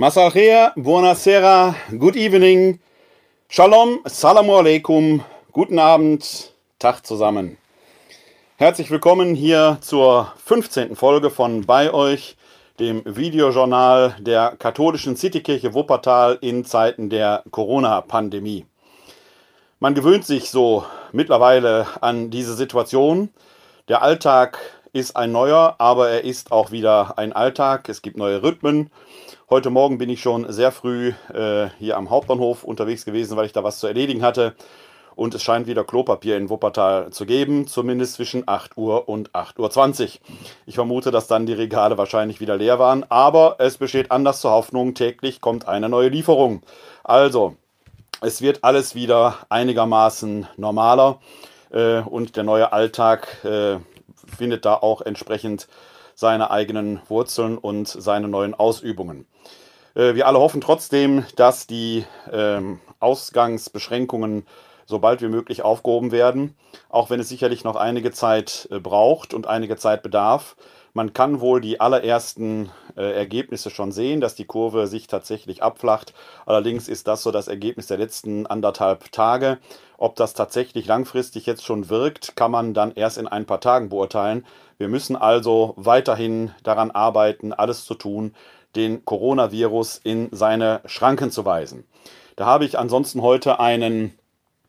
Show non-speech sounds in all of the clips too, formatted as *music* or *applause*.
Masachea, buonasera, good evening, shalom, salamu alaikum, guten Abend, Tag zusammen. Herzlich willkommen hier zur 15. Folge von Bei euch, dem Videojournal der katholischen Citykirche Wuppertal in Zeiten der Corona-Pandemie. Man gewöhnt sich so mittlerweile an diese Situation. Der Alltag ist ein neuer, aber er ist auch wieder ein Alltag. Es gibt neue Rhythmen. Heute Morgen bin ich schon sehr früh äh, hier am Hauptbahnhof unterwegs gewesen, weil ich da was zu erledigen hatte. Und es scheint wieder Klopapier in Wuppertal zu geben, zumindest zwischen 8 Uhr und 8.20 Uhr. Ich vermute, dass dann die Regale wahrscheinlich wieder leer waren, aber es besteht anders zur Hoffnung, täglich kommt eine neue Lieferung. Also, es wird alles wieder einigermaßen normaler äh, und der neue Alltag äh, findet da auch entsprechend seine eigenen Wurzeln und seine neuen Ausübungen. Äh, wir alle hoffen trotzdem, dass die ähm, Ausgangsbeschränkungen so bald wie möglich aufgehoben werden, auch wenn es sicherlich noch einige Zeit äh, braucht und einige Zeit bedarf. Man kann wohl die allerersten äh, Ergebnisse schon sehen, dass die Kurve sich tatsächlich abflacht. Allerdings ist das so das Ergebnis der letzten anderthalb Tage. Ob das tatsächlich langfristig jetzt schon wirkt, kann man dann erst in ein paar Tagen beurteilen. Wir müssen also weiterhin daran arbeiten, alles zu tun, den Coronavirus in seine Schranken zu weisen. Da habe ich ansonsten heute einen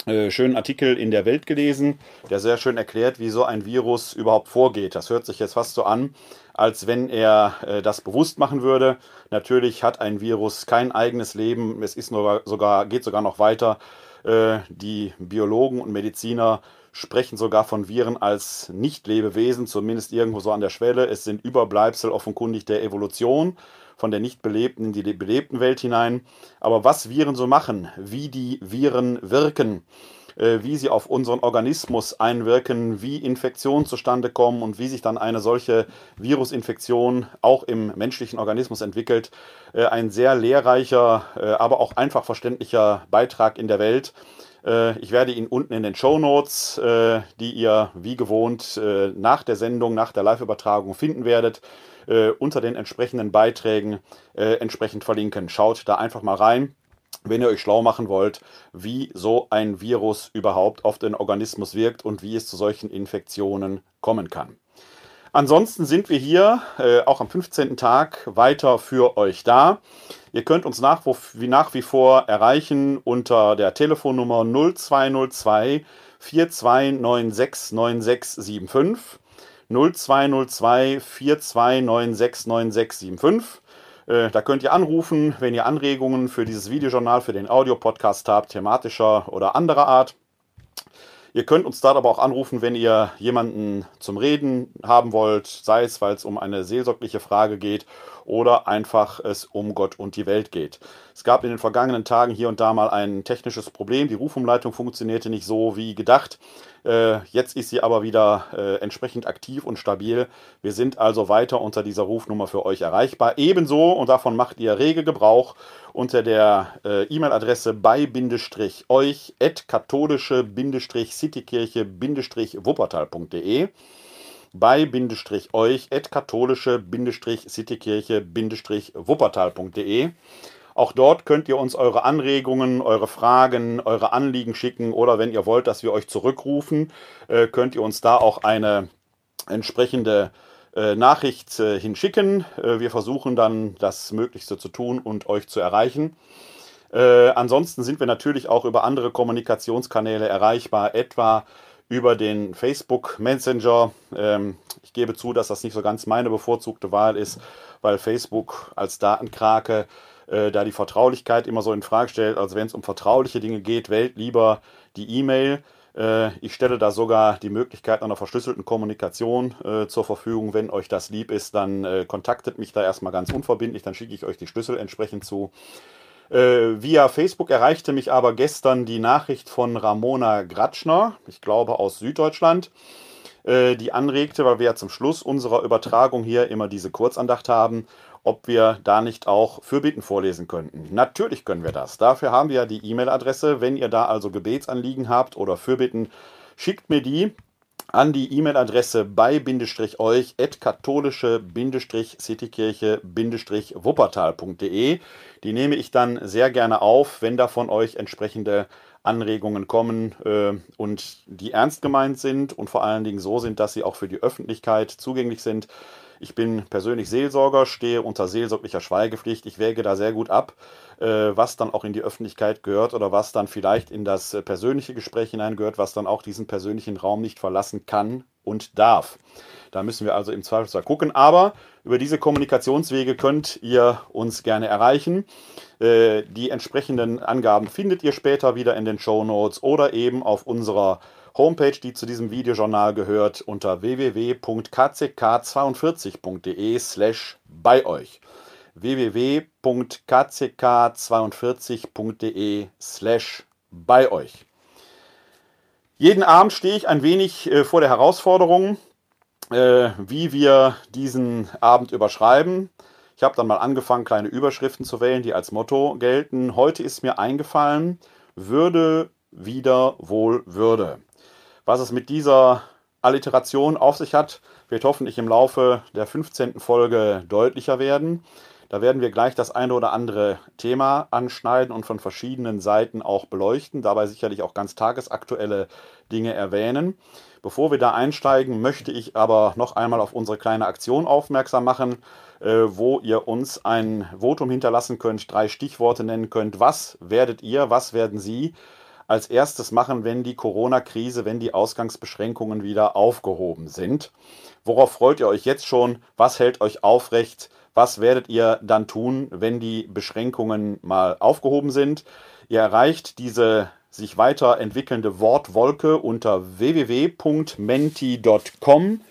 äh, schönen Artikel in der Welt gelesen, der sehr schön erklärt, wie so ein Virus überhaupt vorgeht. Das hört sich jetzt fast so an, als wenn er äh, das bewusst machen würde. Natürlich hat ein Virus kein eigenes Leben. Es ist nur, sogar, geht sogar noch weiter. Äh, die Biologen und Mediziner sprechen sogar von Viren als Nicht-Lebewesen, zumindest irgendwo so an der Schwelle. Es sind Überbleibsel offenkundig der Evolution von der nicht belebten in die belebten Welt hinein. Aber was Viren so machen, wie die Viren wirken, äh, wie sie auf unseren Organismus einwirken, wie Infektionen zustande kommen und wie sich dann eine solche Virusinfektion auch im menschlichen Organismus entwickelt. Äh, ein sehr lehrreicher, äh, aber auch einfach verständlicher Beitrag in der Welt. Ich werde ihn unten in den Show Notes, die ihr wie gewohnt nach der Sendung, nach der Live-Übertragung finden werdet, äh, unter den entsprechenden Beiträgen äh, entsprechend verlinken. Schaut da einfach mal rein, wenn ihr euch schlau machen wollt, wie so ein Virus überhaupt auf den Organismus wirkt und wie es zu solchen Infektionen kommen kann. Ansonsten sind wir hier äh, auch am 15. Tag weiter für euch da. Ihr könnt uns nach wie, nach wie vor erreichen unter der Telefonnummer 0202 4296 9675. 0202 42969675. Äh, da könnt ihr anrufen, wenn ihr Anregungen für dieses Videojournal, für den Audiopodcast habt, thematischer oder anderer Art. Ihr könnt uns dort aber auch anrufen, wenn ihr jemanden zum Reden haben wollt, sei es, weil es um eine seelsorgliche Frage geht oder einfach es um Gott und die Welt geht. Es gab in den vergangenen Tagen hier und da mal ein technisches Problem. Die Rufumleitung funktionierte nicht so wie gedacht. Äh, jetzt ist sie aber wieder äh, entsprechend aktiv und stabil. Wir sind also weiter unter dieser Rufnummer für euch erreichbar. Ebenso, und davon macht ihr rege Gebrauch, unter der äh, E-Mail-Adresse bei-euch at katholische-citykirche-wuppertal.de bei-euch at katholische-citykirche-wuppertal.de auch dort könnt ihr uns eure Anregungen, eure Fragen, eure Anliegen schicken oder wenn ihr wollt, dass wir euch zurückrufen, äh, könnt ihr uns da auch eine entsprechende äh, Nachricht äh, hinschicken. wir versuchen dann das Möglichste zu tun und euch zu erreichen. ansonsten sind wir natürlich auch über andere Kommunikationskanäle erreichbar, etwa über den Facebook Messenger. Ähm, ich gebe zu, dass das nicht so ganz meine bevorzugte Wahl ist, weil Facebook als Datenkrake äh, da die Vertraulichkeit immer so in Frage stellt. Also wenn es um vertrauliche Dinge geht, wählt lieber die E-Mail. Äh, ich stelle da sogar die Möglichkeit einer verschlüsselten Kommunikation äh, zur Verfügung. Wenn euch das lieb ist, dann äh, kontaktet mich da erstmal ganz unverbindlich, dann schicke ich euch die Schlüssel entsprechend zu. Äh, via Facebook erreichte mich aber gestern die Nachricht von Ramona Gratschner, ich glaube aus Süddeutschland, die anregte, weil wir ja zum Schluss unserer Übertragung hier immer diese Kurzandacht haben, ob wir da nicht auch Fürbitten vorlesen könnten. Natürlich können wir das. Dafür haben wir ja die E-Mail-Adresse. Wenn ihr da also Gebetsanliegen habt oder Fürbitten, schickt mir die an die E-Mail-Adresse bei-euch katholische-citykirche-wuppertal.de. Die nehme ich dann sehr gerne auf, wenn da von euch entsprechende Anregungen kommen äh, und die ernst gemeint sind und vor allen Dingen so sind, dass sie auch für die Öffentlichkeit zugänglich sind. Ich bin persönlich Seelsorger, stehe unter seelsorglicher Schweigepflicht. Ich wäge da sehr gut ab, äh, was dann auch in die Öffentlichkeit gehört oder was dann vielleicht in das äh, persönliche Gespräch hineingehört, was dann auch diesen persönlichen Raum nicht verlassen kann und darf. Da müssen wir also im Zweifelsfall gucken. Aber über diese Kommunikationswege könnt ihr uns gerne erreichen. Äh, die entsprechenden Angaben findet ihr später wieder in den Show Notes oder eben auf unserer Homepage, die zu diesem Videojournal gehört, unter www.kck42.de slash bei euch www.kck42.de slash bei euch. Jeden Abend stehe ich ein wenig äh, vor der Herausforderung, äh, wie wir diesen Abend überschreiben. Ich habe dann mal angefangen, kleine Überschriften zu wählen, die als Motto gelten. Heute ist mir eingefallen, Würde wieder wohl Würde. Was es mit dieser Alliteration auf sich hat, wird hoffentlich im Laufe der 15. Folge deutlicher werden. Da werden wir gleich das eine oder andere Thema anschneiden und von verschiedenen Seiten auch beleuchten, dabei sicherlich auch ganz tagesaktuelle Dinge erwähnen. Bevor wir da einsteigen, möchte ich aber noch einmal auf unsere kleine Aktion aufmerksam machen, äh, wo ihr uns ein Votum hinterlassen könnt, drei Stichworte nennen könnt. Was werdet ihr, was werden Sie als erstes machen, wenn die Corona-Krise, wenn die Ausgangsbeschränkungen wieder aufgehoben sind? Worauf freut ihr euch jetzt schon? Was hält euch aufrecht? Was werdet ihr dann tun, wenn die Beschränkungen mal aufgehoben sind? Ihr erreicht diese sich weiterentwickelnde Wortwolke unter www.menti.com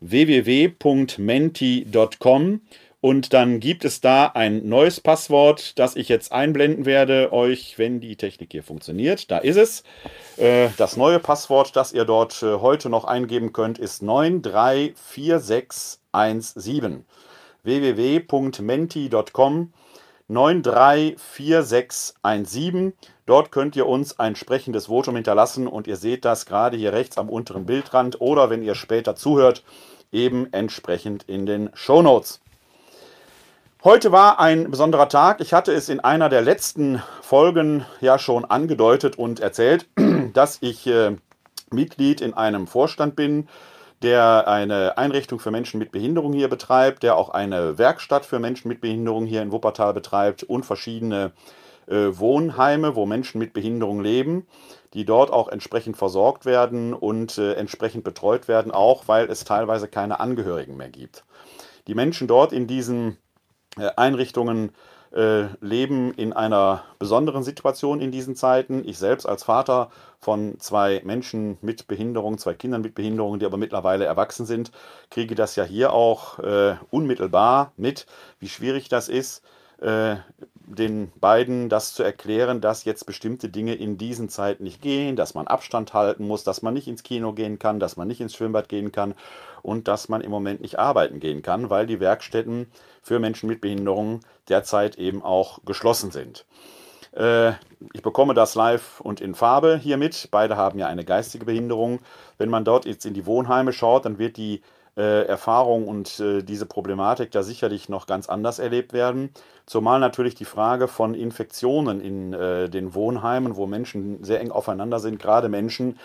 www.menti.com und dann gibt es da ein neues Passwort, das ich jetzt einblenden werde, euch, wenn die Technik hier funktioniert. Da ist es. Äh, das neue Passwort, das ihr dort äh, heute noch eingeben könnt, ist 934617 www.menti.com 934617. Dort könnt ihr uns ein sprechendes Votum hinterlassen und ihr seht das gerade hier rechts am unteren Bildrand oder wenn ihr später zuhört, eben entsprechend in den Show Notes. Heute war ein besonderer Tag. Ich hatte es in einer der letzten Folgen ja schon angedeutet und erzählt, *clears throat* dass ich äh, Mitglied in einem Vorstand bin, der eine Einrichtung für Menschen mit Behinderung hier betreibt, der auch eine Werkstatt für Menschen mit Behinderung hier in Wuppertal betreibt und verschiedene äh, Wohnheime, wo Menschen mit Behinderung leben, die dort auch entsprechend versorgt werden und äh, entsprechend betreut werden, auch weil es teilweise keine Angehörigen mehr gibt. Die Menschen dort in diesen Einrichtungen äh, leben in einer besonderen Situation in diesen Zeiten. Ich selbst als Vater von zwei Menschen mit Behinderung, zwei Kindern mit Behinderung, die aber mittlerweile erwachsen sind, kriege das ja hier auch äh, unmittelbar mit, wie schwierig das ist, äh, den beiden das zu erklären, dass jetzt bestimmte Dinge in diesen Zeiten nicht gehen, dass man Abstand halten muss, dass man nicht ins Kino gehen kann, dass man nicht ins Schwimmbad gehen kann und dass man im Moment nicht arbeiten gehen kann, weil die Werkstätten für Menschen mit Behinderungen derzeit eben auch geschlossen sind. Äh, ich bekomme das live und in Farbe hier mit. Beide haben ja eine geistige Behinderung. Wenn man dort jetzt in die Wohnheime schaut, dann wird die äh, Erfahrung und äh, diese Problematik da sicherlich noch ganz anders erlebt werden. Zumal natürlich die Frage von Infektionen in äh, den Wohnheimen, wo Menschen sehr eng aufeinander sind, gerade Menschen,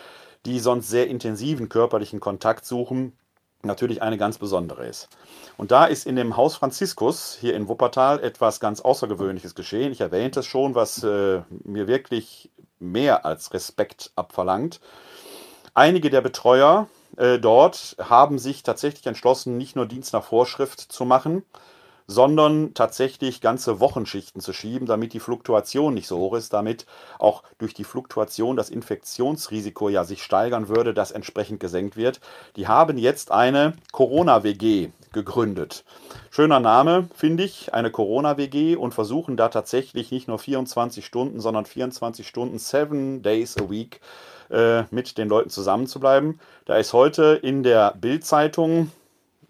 die sonst sehr intensiven körperlichen Kontakt suchen, natürlich eine ganz besondere ist. Und da ist in dem Haus Franziskus hier in Wuppertal etwas ganz Außergewöhnliches geschehen. Ich erwähnte es schon, was mir wirklich mehr als Respekt abverlangt. Einige der Betreuer äh, dort haben sich tatsächlich entschlossen, nicht nur Dienst nach Vorschrift zu machen, sondern tatsächlich ganze Wochenschichten zu schieben, damit die Fluktuation nicht so hoch ist, damit auch durch die Fluktuation das Infektionsrisiko ja sich steigern würde, das entsprechend gesenkt wird. Die haben jetzt eine Corona-WG gegründet. Schöner Name, finde ich, eine Corona-WG und versuchen da tatsächlich nicht nur 24 Stunden, sondern 24 Stunden, seven days a week äh, mit den Leuten zusammenzubleiben. Da ist heute in der Bild-Zeitung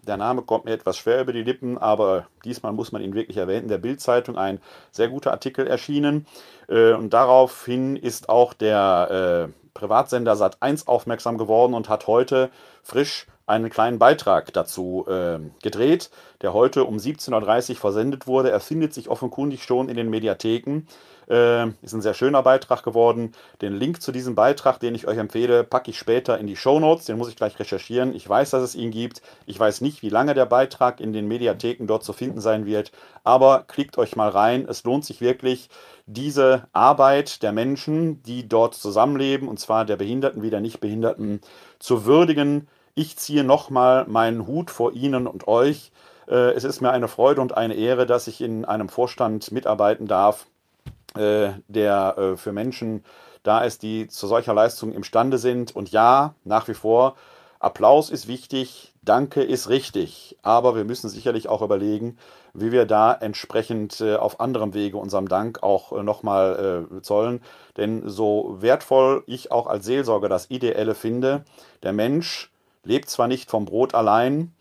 der Name kommt mir etwas schwer über die Lippen, aber diesmal muss man ihn wirklich erwähnen. Der Bild-Zeitung ein sehr guter Artikel erschienen. Äh, und daraufhin ist auch der äh, Privatsender Sat1 aufmerksam geworden und hat heute frisch einen kleinen Beitrag dazu äh, gedreht, der heute um 17.30 Uhr versendet wurde. Er findet sich offenkundig schon in den Mediatheken. Äh, ist ein sehr schöner Beitrag geworden. Den Link zu diesem Beitrag, den ich euch empfehle, packe ich später in die Show Notes. Den muss ich gleich recherchieren. Ich weiß, dass es ihn gibt. Ich weiß nicht, wie lange der Beitrag in den Mediatheken dort zu finden sein wird. Aber klickt euch mal rein. Es lohnt sich wirklich, diese Arbeit der Menschen, die dort zusammenleben, und zwar der Behinderten wie der Nichtbehinderten, zu würdigen. Ich ziehe nochmal meinen Hut vor Ihnen und euch. Äh, es ist mir eine Freude und eine Ehre, dass ich in einem Vorstand mitarbeiten darf, äh, der äh, für Menschen da ist, die zu solcher Leistung imstande sind. Und ja, nach wie vor, Applaus ist wichtig, Danke ist richtig, aber wir müssen sicherlich auch überlegen, wie wir da entsprechend äh, auf anderem Wege unserem Dank auch äh, nochmal äh, zollen. Denn so wertvoll ich auch als Seelsorger das Ideelle finde, der Mensch lebt zwar nicht vom Brot allein,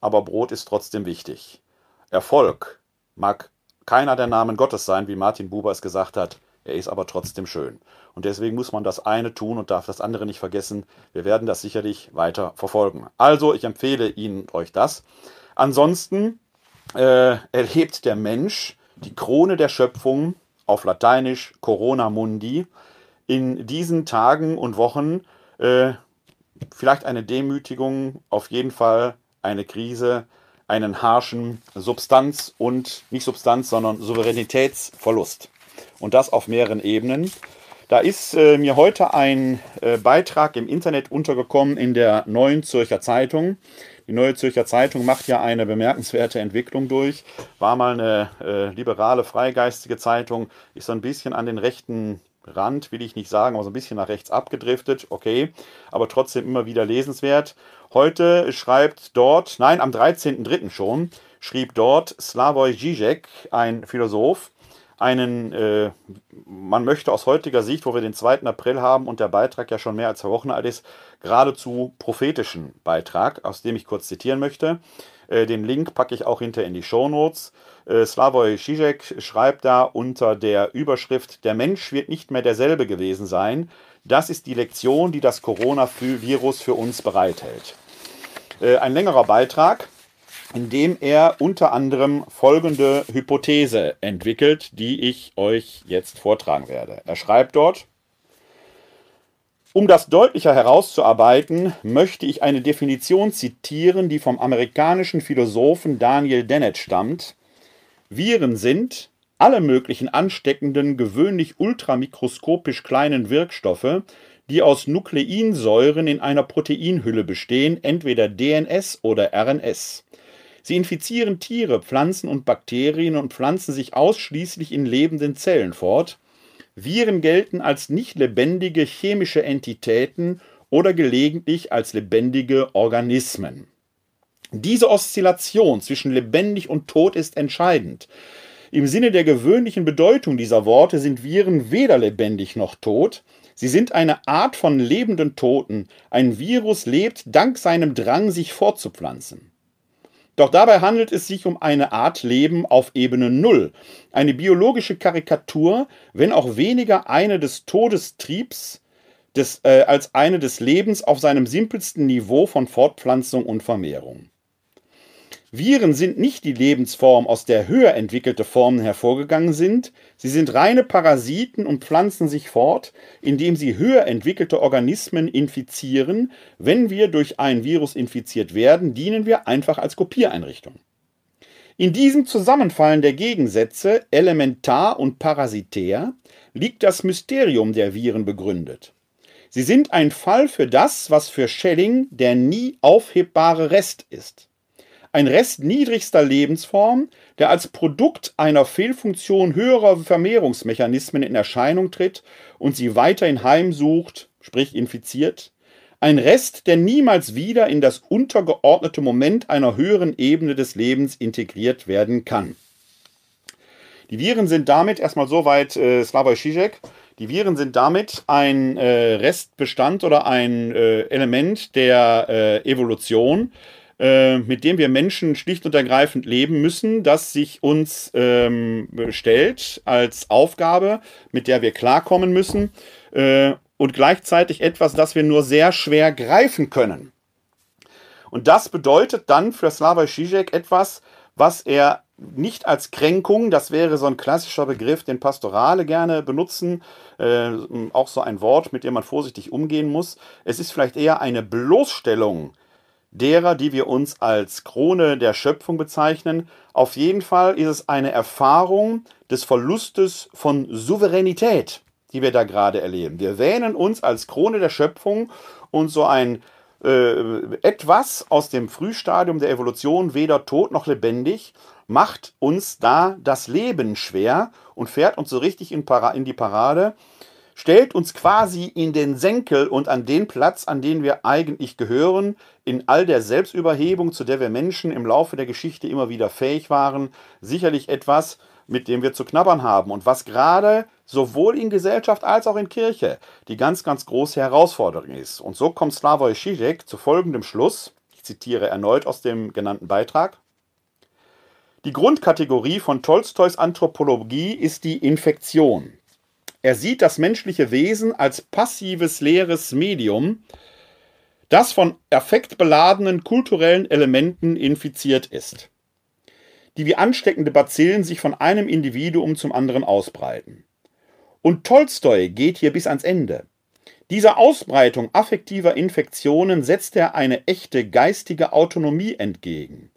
aber Brot ist trotzdem wichtig. Erfolg mag keiner der Namen Gottes sein, wie Martin Buber es gesagt hat. Er ist aber trotzdem schön. Und deswegen muss man das eine tun und darf das andere nicht vergessen. Wir werden das sicherlich weiter verfolgen. Also, ich empfehle Ihnen euch das. Ansonsten äh, erlebt der Mensch die Krone der Schöpfung auf Lateinisch Corona Mundi in diesen Tagen und Wochen äh, vielleicht eine Demütigung, auf jeden Fall eine Krise, einen harschen Substanz- und nicht Substanz, sondern Souveränitätsverlust. Und das auf mehreren Ebenen. Da ist äh, mir heute ein äh, Beitrag im Internet untergekommen in der Neuen Zürcher Zeitung. Die Neue Zürcher Zeitung macht ja eine bemerkenswerte Entwicklung durch. War mal eine äh, liberale, freigeistige Zeitung, ist so ein bisschen an den rechten Rand, will ich nicht sagen, aber so ein bisschen nach rechts abgedriftet, okay, aber trotzdem immer wieder lesenswert. Heute schreibt dort, nein, am 13.03. schon, schrieb dort Slavoj Žižek, ein Philosoph, einen, äh, man möchte aus heutiger Sicht, wo wir den 2. April haben und der Beitrag ja schon mehr als zwei Wochen alt ist, geradezu prophetischen Beitrag, aus dem ich kurz zitieren möchte. Äh, den Link packe ich auch hinter in die Show Notes. Äh, Slavoj Žižek schreibt da unter der Überschrift: Der Mensch wird nicht mehr derselbe gewesen sein. Das ist die Lektion, die das Coronavirus für uns bereithält. Äh, ein längerer Beitrag, in dem er unter anderem folgende Hypothese entwickelt, die ich euch jetzt vortragen werde. Er schreibt dort, um das deutlicher herauszuarbeiten, möchte ich eine Definition zitieren, die vom amerikanischen Philosophen Daniel Dennett stammt. Viren sind alle möglichen ansteckenden, gewöhnlich ultramikroskopisch kleinen Wirkstoffe, die aus Nukleinsäuren in einer Proteinhülle bestehen, entweder DNS oder RNS. Sie infizieren Tiere, Pflanzen und Bakterien und pflanzen sich ausschließlich in lebenden Zellen fort. Viren gelten als nicht lebendige chemische Entitäten oder gelegentlich als lebendige Organismen. Diese Oszillation zwischen lebendig und tot ist entscheidend. Im Sinne der gewöhnlichen Bedeutung dieser Worte sind Viren weder lebendig noch tot. Sie sind eine Art von lebenden Toten. Ein Virus lebt dank seinem Drang, sich fortzupflanzen. Doch dabei handelt es sich um eine Art Leben auf Ebene Null, eine biologische Karikatur, wenn auch weniger eine des Todestriebs des, äh, als eine des Lebens auf seinem simpelsten Niveau von Fortpflanzung und Vermehrung. Viren sind nicht die Lebensform, aus der höher entwickelte Formen hervorgegangen sind, sie sind reine Parasiten und pflanzen sich fort, indem sie höher entwickelte Organismen infizieren. Wenn wir durch ein Virus infiziert werden, dienen wir einfach als Kopiereinrichtung. In diesem Zusammenfallen der Gegensätze elementar und parasitär liegt das Mysterium der Viren begründet. Sie sind ein Fall für das, was für Schelling der nie aufhebbare Rest ist ein Rest niedrigster Lebensform, der als Produkt einer Fehlfunktion höherer Vermehrungsmechanismen in Erscheinung tritt und sie weiterhin heimsucht, sprich infiziert, ein Rest, der niemals wieder in das untergeordnete Moment einer höheren Ebene des Lebens integriert werden kann. Die Viren sind damit erstmal soweit äh, Slavoj Žižek. Die Viren sind damit ein äh, Restbestand oder ein äh, Element der äh, Evolution, äh, mit dem wir Menschen schlicht und ergreifend leben müssen, das sich uns ähm, stellt als Aufgabe, mit der wir klarkommen müssen. Äh, und gleichzeitig etwas, das wir nur sehr schwer greifen können. Und das bedeutet dann für Slavoj Žižek etwas, was er nicht als Kränkung, das wäre so ein klassischer Begriff, den Pastorale gerne benutzen, äh, auch so ein Wort, mit dem man vorsichtig umgehen muss. Es ist vielleicht eher eine Bloßstellung derer, die wir uns als Krone der Schöpfung bezeichnen. Auf jeden Fall ist es eine Erfahrung des Verlustes von Souveränität, die wir da gerade erleben. Wir wähnen uns als Krone der Schöpfung und so ein äh, etwas aus dem Frühstadium der Evolution, weder tot noch lebendig, macht uns da das Leben schwer und fährt uns so richtig in, in die Parade stellt uns quasi in den Senkel und an den Platz, an den wir eigentlich gehören, in all der Selbstüberhebung, zu der wir Menschen im Laufe der Geschichte immer wieder fähig waren, sicherlich etwas, mit dem wir zu knabbern haben und was gerade sowohl in Gesellschaft als auch in Kirche die ganz, ganz große Herausforderung ist. Und so kommt Slavoj Žižek zu folgendem Schluss, ich zitiere erneut aus dem genannten Beitrag. Die Grundkategorie von Tolstois Anthropologie ist die Infektion. Er sieht das menschliche Wesen als passives, leeres Medium, das von affektbeladenen kulturellen Elementen infiziert ist, die wie ansteckende Bazillen sich von einem Individuum zum anderen ausbreiten. Und Tolstoi geht hier bis ans Ende. Dieser Ausbreitung affektiver Infektionen setzt er eine echte geistige Autonomie entgegen.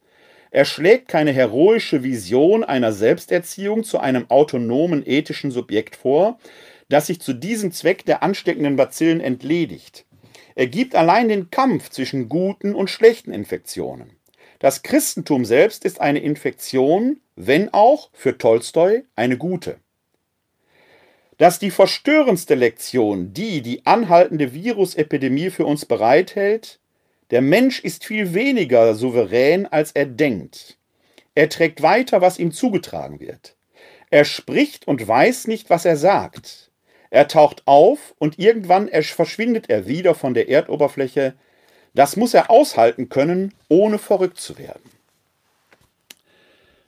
Er schlägt keine heroische Vision einer Selbsterziehung zu einem autonomen ethischen Subjekt vor, das sich zu diesem Zweck der ansteckenden Bazillen entledigt. Er gibt allein den Kampf zwischen guten und schlechten Infektionen. Das Christentum selbst ist eine Infektion, wenn auch für Tolstoi eine gute. Dass die verstörendste Lektion, die die anhaltende Virusepidemie für uns bereithält, der Mensch ist viel weniger souverän, als er denkt. Er trägt weiter, was ihm zugetragen wird. Er spricht und weiß nicht, was er sagt. Er taucht auf und irgendwann verschwindet er wieder von der Erdoberfläche. Das muss er aushalten können, ohne verrückt zu werden.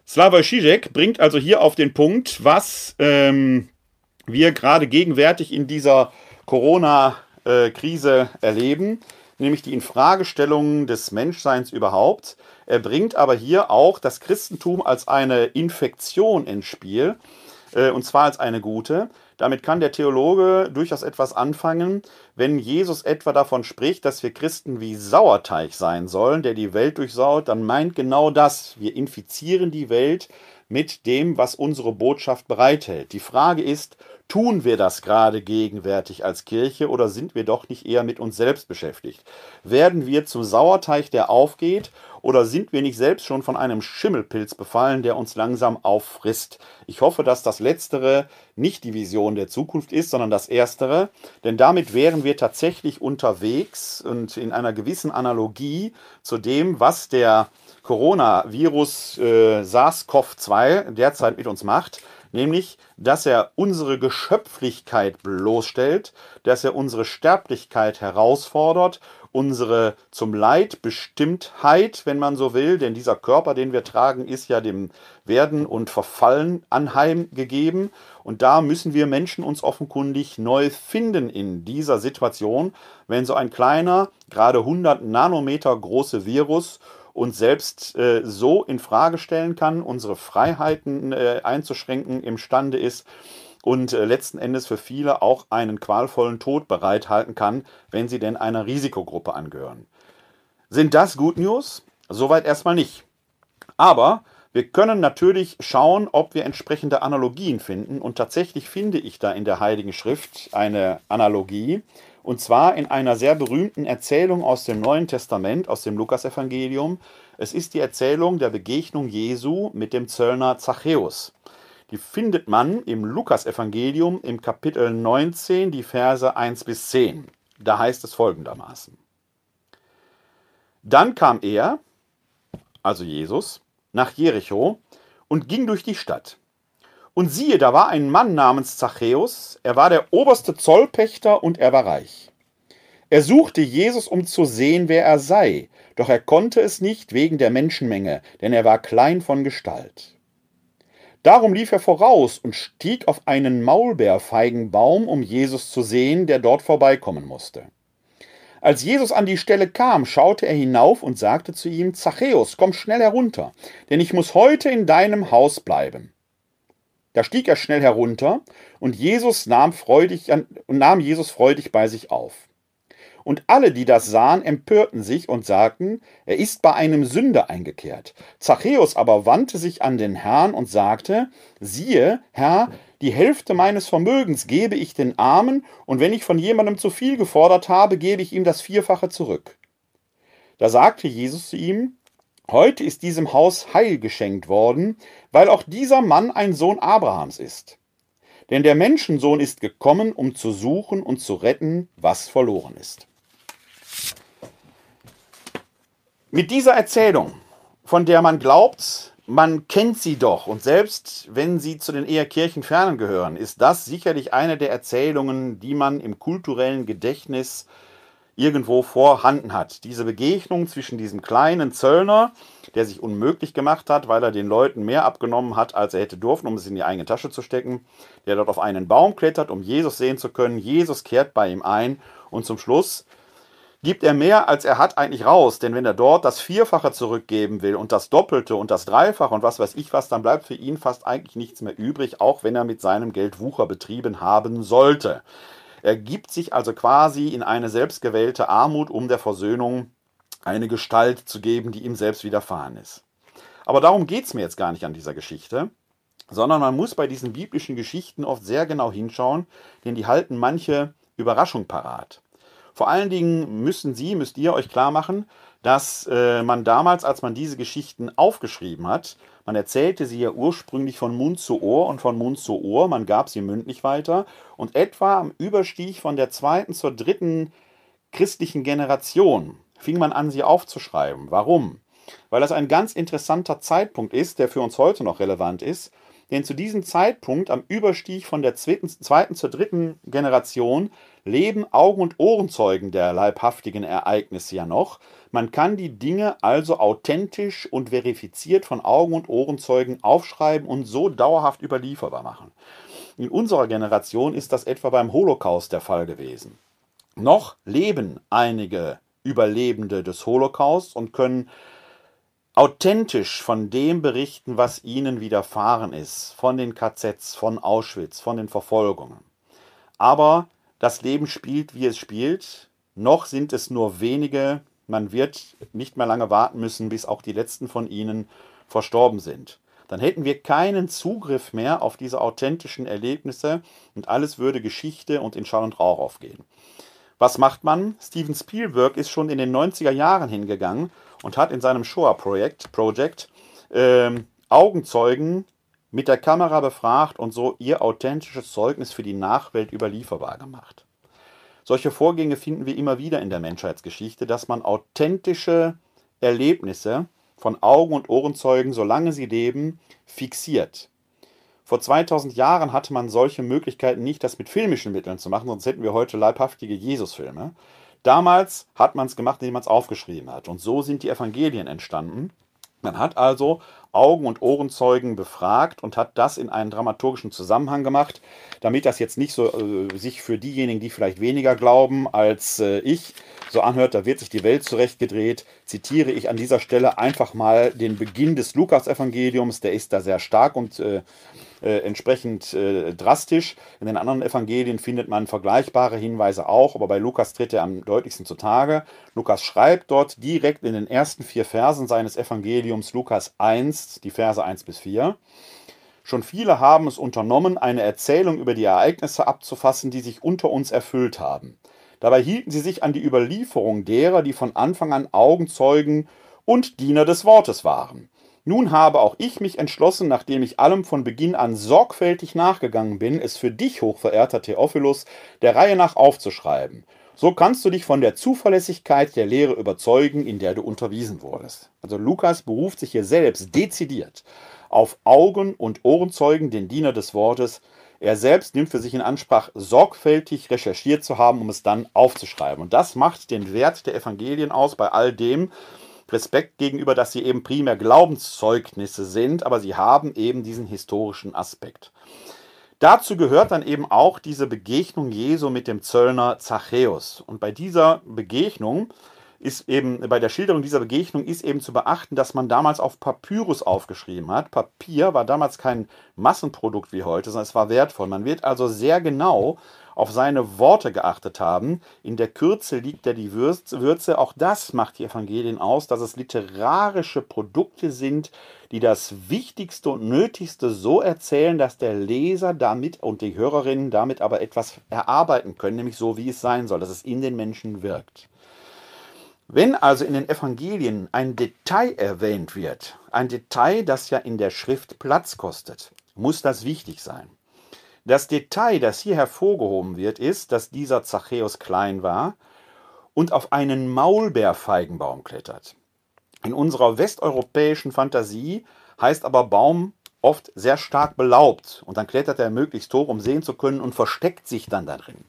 Slavoj Žižek bringt also hier auf den Punkt, was ähm, wir gerade gegenwärtig in dieser Corona-Krise äh, erleben nämlich die Infragestellung des Menschseins überhaupt. Er bringt aber hier auch das Christentum als eine Infektion ins Spiel, äh, und zwar als eine gute. Damit kann der Theologe durchaus etwas anfangen, wenn Jesus etwa davon spricht, dass wir Christen wie Sauerteig sein sollen, der die Welt durchsaut, dann meint genau das. Wir infizieren die Welt mit dem, was unsere Botschaft bereithält. Die Frage ist, Tun wir das gerade gegenwärtig als Kirche oder sind wir doch nicht eher mit uns selbst beschäftigt? Werden wir zum Sauerteig, der aufgeht, oder sind wir nicht selbst schon von einem Schimmelpilz befallen, der uns langsam auffrisst? Ich hoffe, dass das Letztere nicht die Vision der Zukunft ist, sondern das Erstere, denn damit wären wir tatsächlich unterwegs und in einer gewissen Analogie zu dem, was der Coronavirus äh, SARS-CoV-2 derzeit mit uns macht nämlich, dass er unsere Geschöpflichkeit bloßstellt, dass er unsere Sterblichkeit herausfordert, unsere zum Leid Bestimmtheit, wenn man so will, denn dieser Körper, den wir tragen, ist ja dem Werden und Verfallen anheimgegeben. Und da müssen wir Menschen uns offenkundig neu finden in dieser Situation, wenn so ein kleiner, gerade 100 Nanometer große Virus uns selbst äh, so in Frage stellen kann, unsere Freiheiten äh, einzuschränken imstande ist und äh, letzten Endes für viele auch einen qualvollen Tod bereithalten kann, wenn sie denn einer Risikogruppe angehören. Sind das Good News? Soweit erstmal nicht. Aber wir können natürlich schauen, ob wir entsprechende Analogien finden. Und tatsächlich finde ich da in der Heiligen Schrift eine Analogie. Und zwar in einer sehr berühmten Erzählung aus dem Neuen Testament, aus dem Lukasevangelium. Es ist die Erzählung der Begegnung Jesu mit dem Zöllner Zachäus. Die findet man im Lukasevangelium im Kapitel 19, die Verse 1 bis 10. Da heißt es folgendermaßen. Dann kam er, also Jesus, nach Jericho und ging durch die Stadt. Und siehe, da war ein Mann namens Zachäus, er war der oberste Zollpächter und er war reich. Er suchte Jesus, um zu sehen, wer er sei, doch er konnte es nicht wegen der Menschenmenge, denn er war klein von Gestalt. Darum lief er voraus und stieg auf einen Maulbeerfeigenbaum, um Jesus zu sehen, der dort vorbeikommen musste. Als Jesus an die Stelle kam, schaute er hinauf und sagte zu ihm, Zachäus, komm schnell herunter, denn ich muss heute in deinem Haus bleiben. Da stieg er schnell herunter und Jesus nahm, freudig an, und nahm Jesus freudig bei sich auf. Und alle, die das sahen, empörten sich und sagten, er ist bei einem Sünder eingekehrt. Zachäus aber wandte sich an den Herrn und sagte, siehe, Herr, die Hälfte meines Vermögens gebe ich den Armen, und wenn ich von jemandem zu viel gefordert habe, gebe ich ihm das Vierfache zurück. Da sagte Jesus zu ihm, Heute ist diesem Haus Heil geschenkt worden, weil auch dieser Mann ein Sohn Abrahams ist. Denn der Menschensohn ist gekommen, um zu suchen und zu retten, was verloren ist. Mit dieser Erzählung, von der man glaubt, man kennt sie doch und selbst wenn sie zu den eher kirchenfernen gehören, ist das sicherlich eine der Erzählungen, die man im kulturellen Gedächtnis irgendwo vorhanden hat. Diese Begegnung zwischen diesem kleinen Zöllner, der sich unmöglich gemacht hat, weil er den Leuten mehr abgenommen hat, als er hätte dürfen, um es in die eigene Tasche zu stecken, der dort auf einen Baum klettert, um Jesus sehen zu können. Jesus kehrt bei ihm ein und zum Schluss gibt er mehr, als er hat, eigentlich raus. Denn wenn er dort das Vierfache zurückgeben will und das Doppelte und das Dreifache und was weiß ich was, dann bleibt für ihn fast eigentlich nichts mehr übrig, auch wenn er mit seinem Geld Wucher betrieben haben sollte. Er gibt sich also quasi in eine selbstgewählte Armut, um der Versöhnung eine Gestalt zu geben, die ihm selbst widerfahren ist. Aber darum geht es mir jetzt gar nicht an dieser Geschichte, sondern man muss bei diesen biblischen Geschichten oft sehr genau hinschauen, denn die halten manche Überraschung parat. Vor allen Dingen müssen Sie, müsst ihr euch klar machen, dass äh, man damals, als man diese Geschichten aufgeschrieben hat, man erzählte sie ja ursprünglich von Mund zu Ohr und von Mund zu Ohr, man gab sie mündlich weiter und etwa am Überstieg von der zweiten zur dritten christlichen Generation fing man an, sie aufzuschreiben. Warum? Weil das ein ganz interessanter Zeitpunkt ist, der für uns heute noch relevant ist, denn zu diesem Zeitpunkt, am Überstieg von der zweiten, zur dritten Generation, leben Augen- und Ohrenzeugen der leibhaftigen Ereignisse ja noch. Man kann die Dinge also authentisch und verifiziert von Augen- und Ohrenzeugen aufschreiben und so dauerhaft überlieferbar machen. In unserer Generation ist das etwa beim Holocaust der Fall gewesen. Noch leben einige Überlebende des Holocaust und können authentisch von dem berichten, was ihnen widerfahren ist, von den KZs, von Auschwitz, von den Verfolgungen. Aber das Leben spielt, wie es spielt. Noch sind es nur wenige. Man wird nicht mehr lange warten müssen, bis auch die letzten von ihnen verstorben sind. Dann hätten wir keinen Zugriff mehr auf diese authentischen Erlebnisse und alles würde Geschichte und in Schall und Rauch aufgehen. Was macht man? Steven Spielberg ist schon in den 90er Jahren hingegangen und hat in seinem Shoah-Projekt Project, ähm, Augenzeugen mit der Kamera befragt und so ihr authentisches Zeugnis für die Nachwelt überlieferbar gemacht. Solche Vorgänge finden wir immer wieder in der Menschheitsgeschichte, dass man authentische Erlebnisse von Augen- und Ohrenzeugen, solange sie leben, fixiert. Vor 2000 Jahren hatte man solche Möglichkeiten nicht, das mit filmischen Mitteln zu machen, sonst hätten wir heute leibhaftige Jesusfilme. Damals hat man es gemacht, indem man es aufgeschrieben hat. Und so sind die Evangelien entstanden. Man hat also Augen- und Ohrenzeugen befragt und hat das in einen dramaturgischen Zusammenhang gemacht, damit das jetzt nicht so äh, sich für diejenigen, die vielleicht weniger glauben als äh, ich, so anhört, da wird sich die Welt zurechtgedreht, zitiere ich an dieser Stelle einfach mal den Beginn des Lukas-Evangeliums, der ist da sehr stark und äh, äh, entsprechend äh, drastisch. In den anderen Evangelien findet man vergleichbare Hinweise auch, aber bei Lukas tritt er am deutlichsten zutage. Lukas schreibt dort direkt in den ersten vier Versen seines Evangeliums Lukas 1, die Verse 1 bis 4. Schon viele haben es unternommen, eine Erzählung über die Ereignisse abzufassen, die sich unter uns erfüllt haben. Dabei hielten sie sich an die Überlieferung derer, die von Anfang an Augenzeugen und Diener des Wortes waren. Nun habe auch ich mich entschlossen, nachdem ich allem von Beginn an sorgfältig nachgegangen bin, es für dich, hochverehrter Theophilus, der Reihe nach aufzuschreiben. So kannst du dich von der Zuverlässigkeit der Lehre überzeugen, in der du unterwiesen wurdest. Also Lukas beruft sich hier selbst dezidiert auf Augen- und Ohrenzeugen, den Diener des Wortes. Er selbst nimmt für sich in Anspruch, sorgfältig recherchiert zu haben, um es dann aufzuschreiben. Und das macht den Wert der Evangelien aus bei all dem, Respekt gegenüber, dass sie eben primär Glaubenszeugnisse sind, aber sie haben eben diesen historischen Aspekt. Dazu gehört dann eben auch diese Begegnung Jesu mit dem Zöllner Zachäus. Und bei dieser Begegnung ist eben, bei der Schilderung dieser Begegnung ist eben zu beachten, dass man damals auf Papyrus aufgeschrieben hat. Papier war damals kein Massenprodukt wie heute, sondern es war wertvoll. Man wird also sehr genau auf seine Worte geachtet haben. In der Kürze liegt ja die Würze. Auch das macht die Evangelien aus, dass es literarische Produkte sind, die das Wichtigste und Nötigste so erzählen, dass der Leser damit und die Hörerinnen damit aber etwas erarbeiten können, nämlich so, wie es sein soll, dass es in den Menschen wirkt. Wenn also in den Evangelien ein Detail erwähnt wird, ein Detail, das ja in der Schrift Platz kostet, muss das wichtig sein. Das Detail, das hier hervorgehoben wird, ist, dass dieser Zachäus klein war und auf einen Maulbeerfeigenbaum klettert. In unserer westeuropäischen Fantasie heißt aber Baum oft sehr stark belaubt und dann klettert er möglichst hoch, um sehen zu können und versteckt sich dann da drin.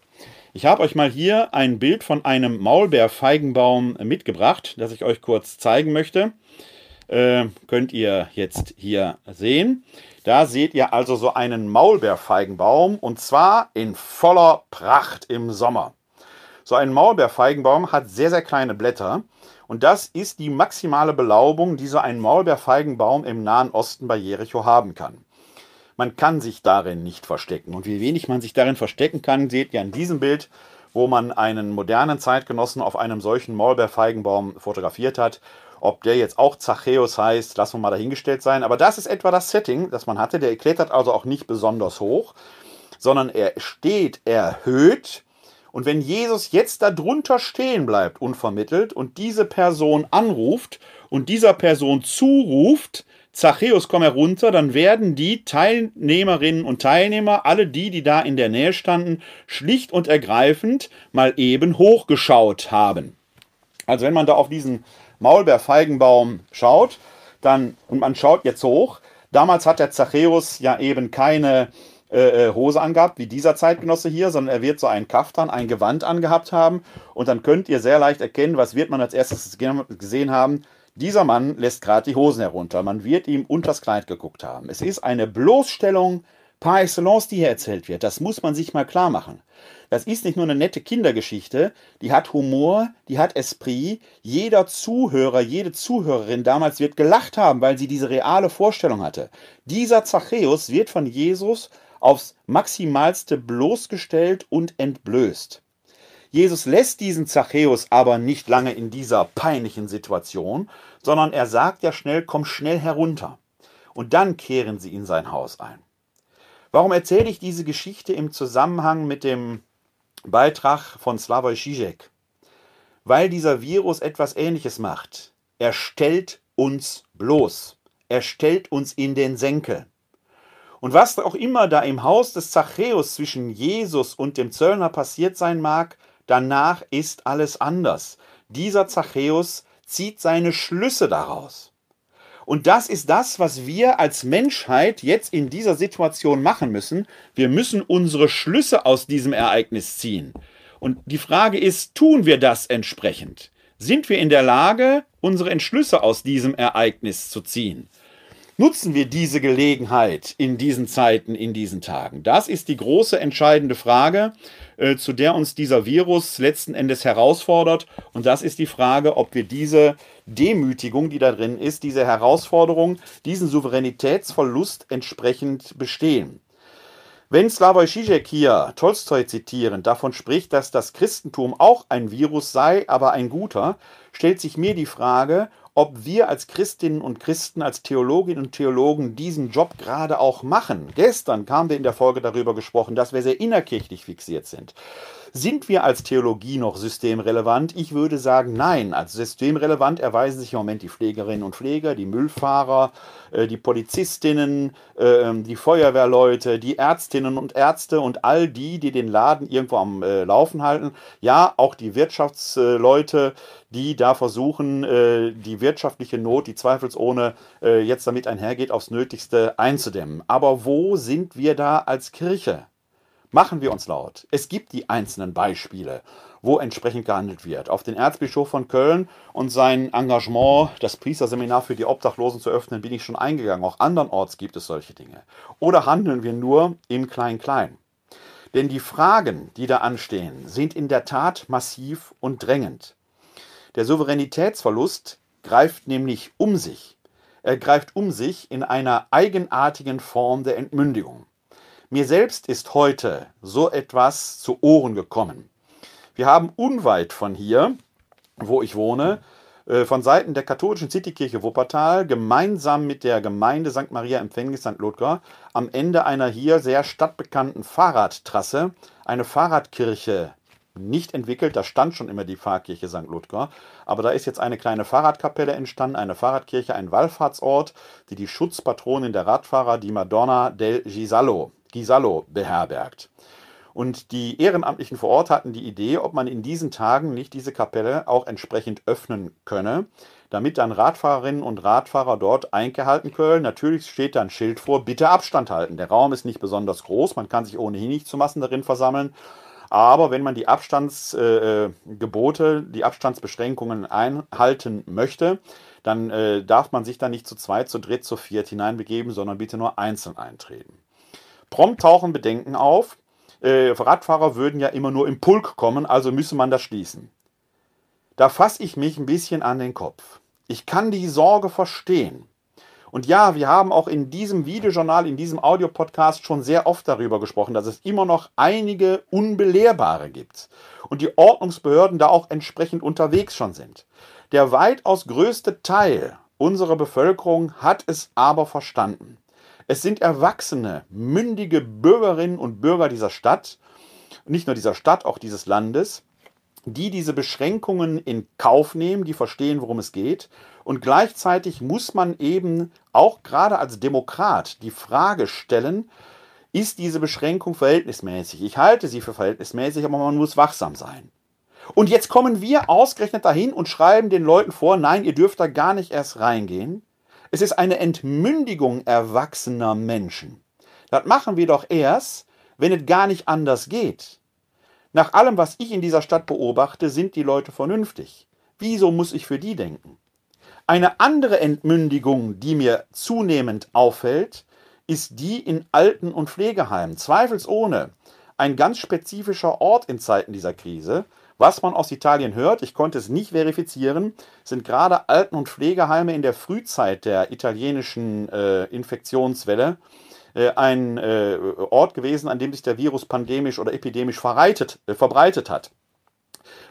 Ich habe euch mal hier ein Bild von einem Maulbeerfeigenbaum mitgebracht, das ich euch kurz zeigen möchte. Äh, könnt ihr jetzt hier sehen. Da seht ihr also so einen Maulbeerfeigenbaum und zwar in voller Pracht im Sommer. So ein Maulbeerfeigenbaum hat sehr, sehr kleine Blätter und das ist die maximale Belaubung, die so ein Maulbeerfeigenbaum im Nahen Osten bei Jericho haben kann. Man kann sich darin nicht verstecken. Und wie wenig man sich darin verstecken kann, seht ihr an diesem Bild, wo man einen modernen Zeitgenossen auf einem solchen Maulbeerfeigenbaum fotografiert hat. Ob der jetzt auch Zachäus heißt, lassen wir mal dahingestellt sein. Aber das ist etwa das Setting, das man hatte. Der klettert also auch nicht besonders hoch, sondern er steht erhöht. Und wenn Jesus jetzt darunter stehen bleibt, unvermittelt, und diese Person anruft und dieser Person zuruft, Zachäus, komm herunter, dann werden die Teilnehmerinnen und Teilnehmer, alle die, die da in der Nähe standen, schlicht und ergreifend mal eben hochgeschaut haben. Also wenn man da auf diesen Maulbeerfeigenbaum schaut, dann, und man schaut jetzt hoch, damals hat der Zachäus ja eben keine äh, äh, Hose angehabt, wie dieser Zeitgenosse hier, sondern er wird so einen Kaftan, ein Gewand angehabt haben. Und dann könnt ihr sehr leicht erkennen, was wird man als erstes gesehen haben. Dieser Mann lässt gerade die Hosen herunter. Man wird ihm unters Kleid geguckt haben. Es ist eine Bloßstellung par excellence, die hier erzählt wird. Das muss man sich mal klar machen. Das ist nicht nur eine nette Kindergeschichte, die hat Humor, die hat Esprit. Jeder Zuhörer, jede Zuhörerin damals wird gelacht haben, weil sie diese reale Vorstellung hatte. Dieser Zachäus wird von Jesus aufs Maximalste bloßgestellt und entblößt. Jesus lässt diesen Zachäus aber nicht lange in dieser peinlichen Situation, sondern er sagt ja schnell, komm schnell herunter. Und dann kehren sie in sein Haus ein. Warum erzähle ich diese Geschichte im Zusammenhang mit dem Beitrag von Slavoj Žižek? Weil dieser Virus etwas Ähnliches macht. Er stellt uns bloß. Er stellt uns in den Senkel. Und was auch immer da im Haus des Zachäus zwischen Jesus und dem Zöllner passiert sein mag, Danach ist alles anders. Dieser Zachäus zieht seine Schlüsse daraus. Und das ist das, was wir als Menschheit jetzt in dieser Situation machen müssen. Wir müssen unsere Schlüsse aus diesem Ereignis ziehen. Und die Frage ist, tun wir das entsprechend? Sind wir in der Lage, unsere Entschlüsse aus diesem Ereignis zu ziehen? Nutzen wir diese Gelegenheit in diesen Zeiten, in diesen Tagen? Das ist die große entscheidende Frage, äh, zu der uns dieser Virus letzten Endes herausfordert. Und das ist die Frage, ob wir diese Demütigung, die da drin ist, diese Herausforderung, diesen Souveränitätsverlust entsprechend bestehen. Wenn Slavoj Žižek hier Tolstoi zitierend davon spricht, dass das Christentum auch ein Virus sei, aber ein guter, stellt sich mir die Frage, ob wir als Christinnen und Christen, als Theologinnen und Theologen diesen Job gerade auch machen. Gestern haben wir in der Folge darüber gesprochen, dass wir sehr innerkirchlich fixiert sind. Sind wir als Theologie noch systemrelevant? Ich würde sagen, nein. Als systemrelevant erweisen sich im Moment die Pflegerinnen und Pfleger, die Müllfahrer, äh, die Polizistinnen, ähm, die Feuerwehrleute, die Ärztinnen und Ärzte und all die, die den Laden irgendwo am äh, Laufen halten. Ja, auch die Wirtschaftsleute, die da versuchen, äh, die wirtschaftliche Not, die zweifelsohne jetzt damit einhergeht, aufs Nötigste einzudämmen. Aber wo sind wir da als Kirche? Machen wir uns laut. Es gibt die einzelnen Beispiele, wo entsprechend gehandelt wird. Auf den Erzbischof von Köln und sein Engagement, das Priesterseminar für die Obdachlosen zu öffnen, bin ich schon eingegangen. Auch andernorts gibt es solche Dinge. Oder handeln wir nur im Klein-Klein? Denn die Fragen, die da anstehen, sind in der Tat massiv und drängend. Der Souveränitätsverlust greift nämlich um sich. Er greift um sich in einer eigenartigen Form der Entmündigung. Mir selbst ist heute so etwas zu Ohren gekommen. Wir haben unweit von hier, wo ich wohne, äh, von Seiten der katholischen Citykirche Wuppertal gemeinsam mit der Gemeinde St. Maria Empfängnis St. Ludger am Ende einer hier sehr stadtbekannten Fahrradtrasse eine Fahrradkirche nicht entwickelt. Da stand schon immer die Pfarrkirche St. Ludger. Aber da ist jetzt eine kleine Fahrradkapelle entstanden, eine Fahrradkirche, ein Wallfahrtsort, die die Schutzpatronin der Radfahrer, die Madonna del Gisallo, Gisallo beherbergt. Und die Ehrenamtlichen vor Ort hatten die Idee, ob man in diesen Tagen nicht diese Kapelle auch entsprechend öffnen könne, damit dann Radfahrerinnen und Radfahrer dort Einkehr halten können. Natürlich steht da ein Schild vor, bitte Abstand halten. Der Raum ist nicht besonders groß, man kann sich ohnehin nicht zu Massen darin versammeln. Aber wenn man die Abstandsgebote, äh, die Abstandsbeschränkungen einhalten möchte, dann äh, darf man sich da nicht zu zweit, zu dritt, zu viert hineinbegeben, sondern bitte nur einzeln eintreten. Prompt tauchen Bedenken auf. Äh, Radfahrer würden ja immer nur im Pulk kommen, also müsse man das schließen. Da fasse ich mich ein bisschen an den Kopf. Ich kann die Sorge verstehen. Und ja, wir haben auch in diesem Videojournal, in diesem Audiopodcast schon sehr oft darüber gesprochen, dass es immer noch einige Unbelehrbare gibt und die Ordnungsbehörden da auch entsprechend unterwegs schon sind. Der weitaus größte Teil unserer Bevölkerung hat es aber verstanden. Es sind erwachsene, mündige Bürgerinnen und Bürger dieser Stadt, nicht nur dieser Stadt, auch dieses Landes, die diese Beschränkungen in Kauf nehmen, die verstehen, worum es geht. Und gleichzeitig muss man eben auch gerade als Demokrat die Frage stellen, ist diese Beschränkung verhältnismäßig? Ich halte sie für verhältnismäßig, aber man muss wachsam sein. Und jetzt kommen wir ausgerechnet dahin und schreiben den Leuten vor, nein, ihr dürft da gar nicht erst reingehen. Es ist eine Entmündigung erwachsener Menschen. Das machen wir doch erst, wenn es gar nicht anders geht. Nach allem, was ich in dieser Stadt beobachte, sind die Leute vernünftig. Wieso muss ich für die denken? Eine andere Entmündigung, die mir zunehmend auffällt, ist die in Alten- und Pflegeheimen. Zweifelsohne ein ganz spezifischer Ort in Zeiten dieser Krise, was man aus Italien hört, ich konnte es nicht verifizieren, sind gerade Alten- und Pflegeheime in der Frühzeit der italienischen äh, Infektionswelle äh, ein äh, Ort gewesen, an dem sich der Virus pandemisch oder epidemisch äh, verbreitet hat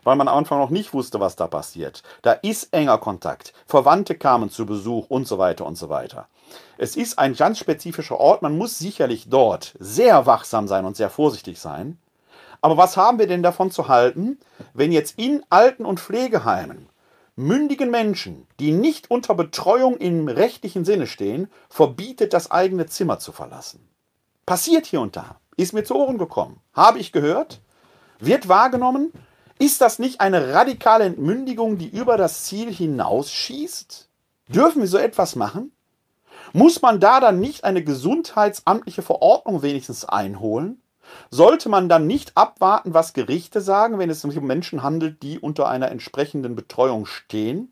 weil man am Anfang noch nicht wusste, was da passiert. Da ist enger Kontakt. Verwandte kamen zu Besuch und so weiter und so weiter. Es ist ein ganz spezifischer Ort. Man muss sicherlich dort sehr wachsam sein und sehr vorsichtig sein. Aber was haben wir denn davon zu halten, wenn jetzt in Alten- und Pflegeheimen mündigen Menschen, die nicht unter Betreuung im rechtlichen Sinne stehen, verbietet, das eigene Zimmer zu verlassen? Passiert hier und da. Ist mir zu Ohren gekommen. Habe ich gehört. Wird wahrgenommen. Ist das nicht eine radikale Entmündigung, die über das Ziel hinausschießt? Dürfen wir so etwas machen? Muss man da dann nicht eine gesundheitsamtliche Verordnung wenigstens einholen? Sollte man dann nicht abwarten, was Gerichte sagen, wenn es um Menschen handelt, die unter einer entsprechenden Betreuung stehen?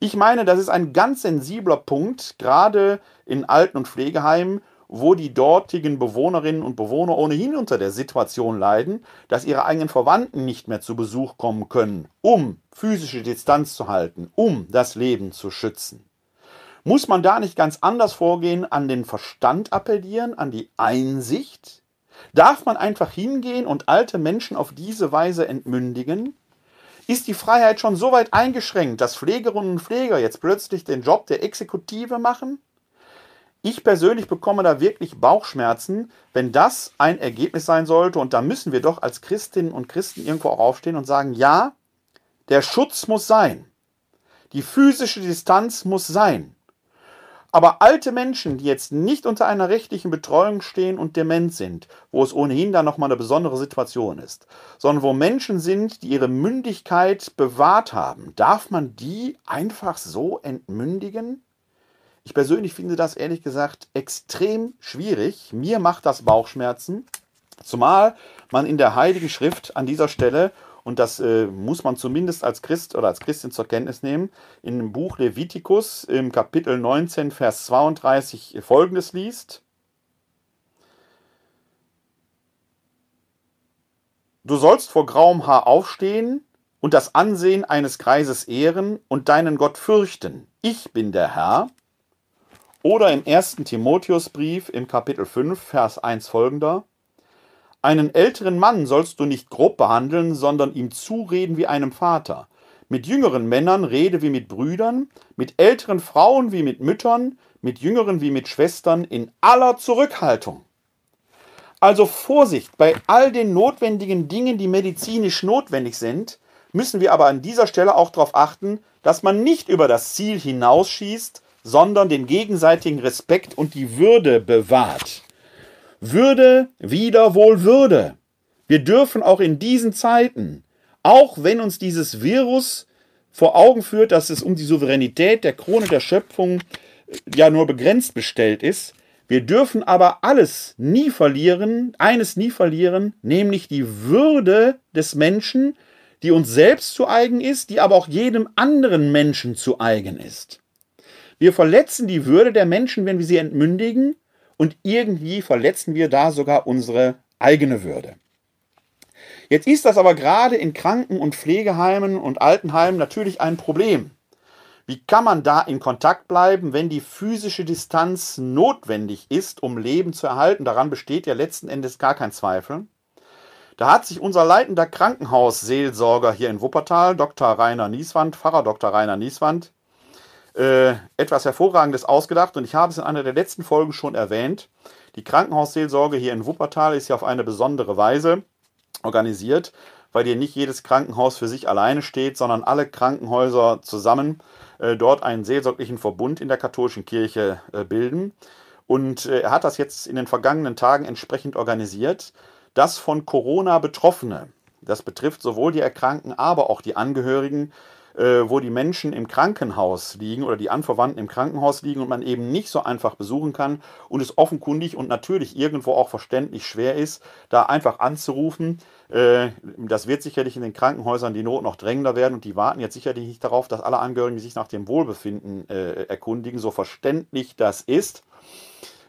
Ich meine, das ist ein ganz sensibler Punkt, gerade in Alten- und Pflegeheimen, wo die dortigen Bewohnerinnen und Bewohner ohnehin unter der Situation leiden, dass ihre eigenen Verwandten nicht mehr zu Besuch kommen können, um physische Distanz zu halten, um das Leben zu schützen. Muss man da nicht ganz anders vorgehen, an den Verstand appellieren, an die Einsicht? Darf man einfach hingehen und alte Menschen auf diese Weise entmündigen? Ist die Freiheit schon so weit eingeschränkt, dass Pflegerinnen und Pfleger jetzt plötzlich den Job der Exekutive machen? Ich persönlich bekomme da wirklich Bauchschmerzen, wenn das ein Ergebnis sein sollte. Und da müssen wir doch als Christinnen und Christen irgendwo auch aufstehen und sagen, ja, der Schutz muss sein. Die physische Distanz muss sein. Aber alte Menschen, die jetzt nicht unter einer rechtlichen Betreuung stehen und dement sind, wo es ohnehin dann nochmal eine besondere Situation ist, sondern wo Menschen sind, die ihre Mündigkeit bewahrt haben, darf man die einfach so entmündigen? Ich persönlich finde das ehrlich gesagt extrem schwierig. Mir macht das Bauchschmerzen. Zumal man in der Heiligen Schrift an dieser Stelle, und das äh, muss man zumindest als Christ oder als Christin zur Kenntnis nehmen, in dem Buch Levitikus im Kapitel 19, Vers 32 folgendes liest. Du sollst vor grauem Haar aufstehen und das Ansehen eines Kreises ehren und deinen Gott fürchten. Ich bin der Herr. Oder im ersten Timotheusbrief im Kapitel 5, Vers 1 folgender. Einen älteren Mann sollst du nicht grob behandeln, sondern ihm zureden wie einem Vater. Mit jüngeren Männern rede wie mit Brüdern, mit älteren Frauen wie mit Müttern, mit jüngeren wie mit Schwestern, in aller Zurückhaltung. Also Vorsicht bei all den notwendigen Dingen, die medizinisch notwendig sind, müssen wir aber an dieser Stelle auch darauf achten, dass man nicht über das Ziel hinausschießt, sondern den gegenseitigen Respekt und die Würde bewahrt. Würde wieder wohl Würde. Wir dürfen auch in diesen Zeiten, auch wenn uns dieses Virus vor Augen führt, dass es um die Souveränität der Krone der Schöpfung äh, ja nur begrenzt bestellt ist, wir dürfen aber alles nie verlieren, eines nie verlieren, nämlich die Würde des Menschen, die uns selbst zu eigen ist, die aber auch jedem anderen Menschen zu eigen ist. Wir verletzen die Würde der Menschen, wenn wir sie entmündigen, und irgendwie verletzen wir da sogar unsere eigene Würde. Jetzt ist das aber gerade in Kranken- und Pflegeheimen und Altenheimen natürlich ein Problem. Wie kann man da in Kontakt bleiben, wenn die physische Distanz notwendig ist, um Leben zu erhalten? Daran besteht ja letzten Endes gar kein Zweifel. Da hat sich unser leitender Krankenhausseelsorger hier in Wuppertal, Dr. Rainer Nieswand, Pfarrer Dr. Rainer Nieswand, äh, etwas Hervorragendes ausgedacht und ich habe es in einer der letzten Folgen schon erwähnt. Die Krankenhausseelsorge hier in Wuppertal ist ja auf eine besondere Weise organisiert, weil hier nicht jedes Krankenhaus für sich alleine steht, sondern alle Krankenhäuser zusammen äh, dort einen seelsorglichen Verbund in der katholischen Kirche äh, bilden. Und äh, er hat das jetzt in den vergangenen Tagen entsprechend organisiert, dass von Corona Betroffene, das betrifft sowohl die Erkrankten, aber auch die Angehörigen, äh, wo die Menschen im Krankenhaus liegen oder die Anverwandten im Krankenhaus liegen und man eben nicht so einfach besuchen kann und es offenkundig und natürlich irgendwo auch verständlich schwer ist, da einfach anzurufen. Äh, das wird sicherlich in den Krankenhäusern die Not noch drängender werden und die warten jetzt sicherlich nicht darauf, dass alle Angehörigen sich nach dem Wohlbefinden äh, erkundigen, so verständlich das ist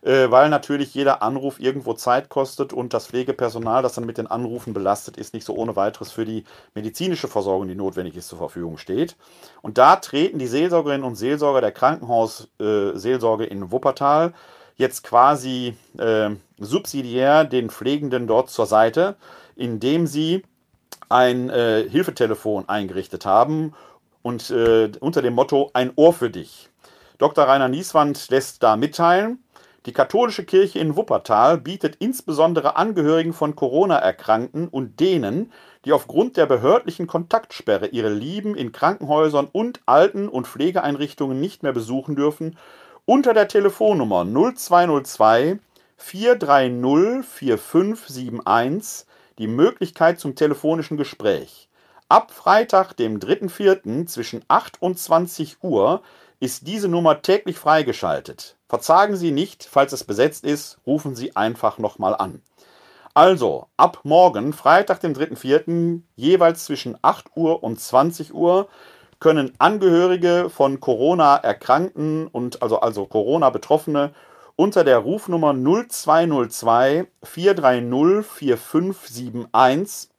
äh, weil natürlich jeder Anruf irgendwo Zeit kostet und das Pflegepersonal, das dann mit den Anrufen belastet ist, nicht so ohne weiteres für die medizinische Versorgung, die notwendig ist, zur Verfügung steht. Und da treten die Seelsorgerinnen und Seelsorger der Krankenhausseelsorge äh, in Wuppertal jetzt quasi äh, subsidiär den Pflegenden dort zur Seite, indem sie ein äh, Hilfetelefon eingerichtet haben und äh, unter dem Motto Ein Ohr für dich. Dr. Rainer Nieswand lässt da mitteilen, die katholische Kirche in Wuppertal bietet insbesondere Angehörigen von Corona-Erkrankten und denen, die aufgrund der behördlichen Kontaktsperre ihre Lieben in Krankenhäusern und Alten- und Pflegeeinrichtungen nicht mehr besuchen dürfen, unter der Telefonnummer 0202 430 4571 die Möglichkeit zum telefonischen Gespräch. Ab Freitag, dem 3.4. zwischen 8 und 20 Uhr ist diese Nummer täglich freigeschaltet. Verzagen Sie nicht, falls es besetzt ist, rufen Sie einfach nochmal an. Also, ab morgen, Freitag, dem 3.4., jeweils zwischen 8 Uhr und 20 Uhr, können Angehörige von Corona-Erkrankten und also, also Corona-Betroffene unter der Rufnummer 0202 430 4571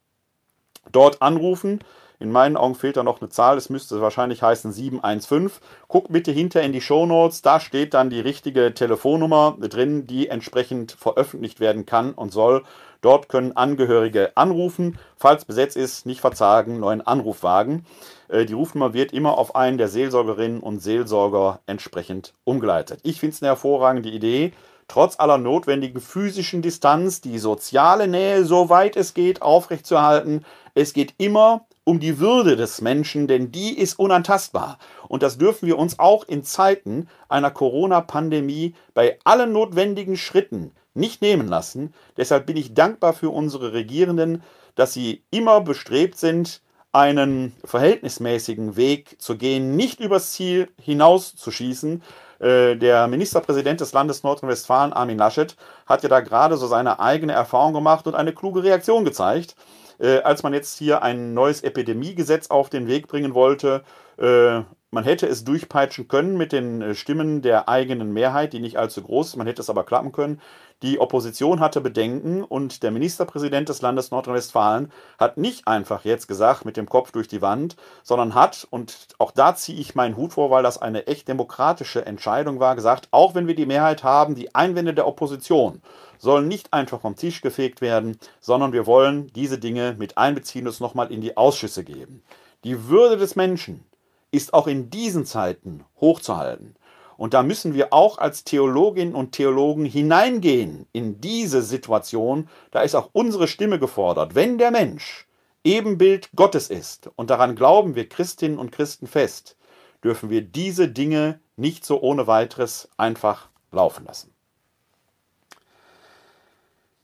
dort anrufen in meinen Augen fehlt da noch eine Zahl. Es müsste wahrscheinlich heißen 715. Guck bitte hinter in die Shownotes. Da steht dann die richtige Telefonnummer drin, die entsprechend veröffentlicht werden kann und soll. Dort können Angehörige anrufen. Falls besetzt ist, nicht verzagen, neuen Anruf wagen. Äh, die Rufnummer wird immer auf einen der Seelsorgerinnen und Seelsorger entsprechend umgeleitet. Ich finde es eine hervorragende Idee trotz aller notwendigen physischen Distanz die soziale Nähe, soweit es geht, aufrechtzuerhalten. Es geht immer um die Würde des Menschen, denn die ist unantastbar. Und das dürfen wir uns auch in Zeiten einer Corona-Pandemie bei allen notwendigen Schritten nicht nehmen lassen. Deshalb bin ich dankbar für unsere Regierenden, dass sie immer bestrebt sind, einen verhältnismäßigen Weg zu gehen, nicht übers Ziel hinauszuschießen, Äh, der Ministerpräsident des Landes Nordrhein-Westfalen, Armin Laschet, hat ja da gerade so seine eigene Erfahrung gemacht und eine kluge Reaktion gezeigt. Äh, als man jetzt hier ein neues Epidemiegesetz auf den Weg bringen wollte, äh, man hätte es durchpeitschen können mit den äh, Stimmen der eigenen Mehrheit, die nicht allzu groß ist. Man hätte es aber klappen können. Die Opposition hatte Bedenken und der Ministerpräsident des Landes Nordrhein-Westfalen hat nicht einfach jetzt gesagt mit dem Kopf durch die Wand, sondern hat, und auch da ziehe ich meinen Hut vor, weil das eine echt demokratische Entscheidung war, gesagt, auch wenn wir die Mehrheit haben, die Einwände der Opposition sollen nicht einfach vom Tisch gefegt werden, sondern wir wollen diese Dinge mit einbeziehen und es nochmal in die Ausschüsse geben. Die Würde des Menschen ist auch in diesen Zeiten hochzuhalten. Und da müssen wir auch als Theologinnen und Theologen hineingehen in diese Situation. Da ist auch unsere Stimme gefordert. Wenn der Mensch Ebenbild Gottes ist, und daran glauben wir Christinnen und Christen fest, dürfen wir diese Dinge nicht so ohne weiteres einfach laufen lassen.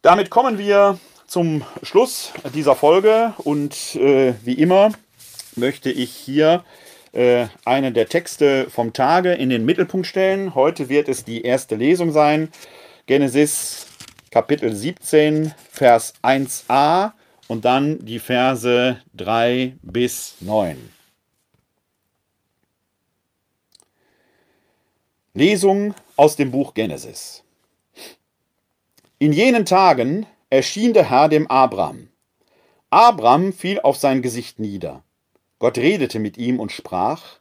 Damit kommen wir zum Schluss dieser Folge und äh, wie immer möchte ich hier äh, einen der Texte vom Tage in den Mittelpunkt stellen. Heute wird es die erste Lesung sein. Genesis Kapitel 17, Vers 1a und dann die Verse 3 bis 9. Lesung aus dem Buch Genesis. In jenen Tagen erschien der Herr dem Abram. Abram fiel auf sein Gesicht nieder. Gott redete mit ihm und sprach,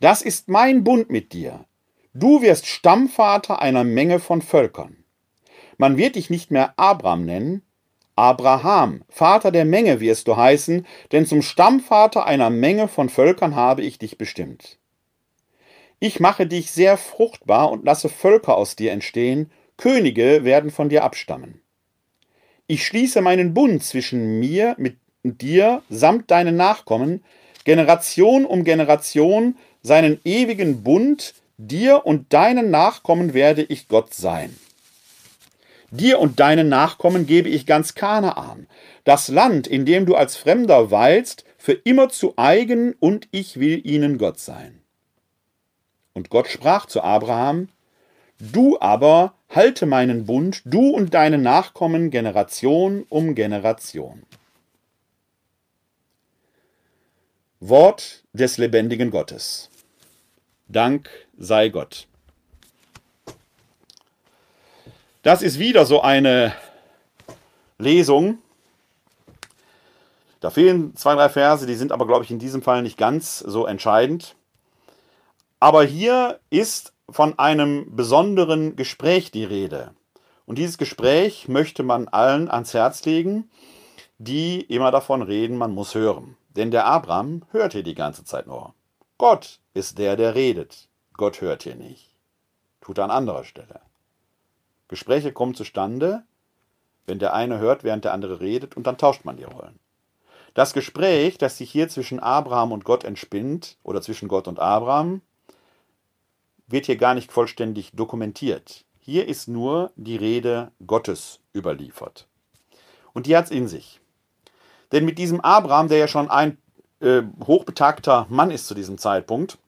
Das ist mein Bund mit dir. Du wirst Stammvater einer Menge von Völkern. Man wird dich nicht mehr Abram nennen, Abraham, Vater der Menge wirst du heißen, denn zum Stammvater einer Menge von Völkern habe ich dich bestimmt. Ich mache dich sehr fruchtbar und lasse Völker aus dir entstehen, Könige werden von dir abstammen. Ich schließe meinen Bund zwischen mir mit dir samt deinen Nachkommen Generation um Generation seinen ewigen Bund, dir und deinen Nachkommen werde ich Gott sein. Dir und deinen Nachkommen gebe ich ganz Kanaan, das Land, in dem du als Fremder weilst, für immer zu eigen, und ich will ihnen Gott sein. Und Gott sprach zu Abraham, Du aber halte meinen Bund, du und deine Nachkommen Generation um Generation. Wort des lebendigen Gottes. Dank sei Gott. Das ist wieder so eine Lesung. Da fehlen zwei, drei Verse, die sind aber, glaube ich, in diesem Fall nicht ganz so entscheidend. Aber hier ist von einem besonderen Gespräch die Rede. Und dieses Gespräch möchte man allen ans Herz legen, die immer davon reden, man muss hören. Denn der Abraham hört hier die ganze Zeit nur. Gott ist der, der redet. Gott hört hier nicht. Tut er an anderer Stelle. Gespräche kommen zustande, wenn der eine hört, während der andere redet, und dann tauscht man die Rollen. Das Gespräch, das sich hier zwischen Abraham und Gott entspinnt, oder zwischen Gott und Abraham, wird hier gar nicht vollständig dokumentiert. Hier ist nur die Rede Gottes überliefert. Und die hat es in sich. Denn mit diesem Abraham, der ja schon ein äh, hochbetagter Mann ist zu diesem Zeitpunkt,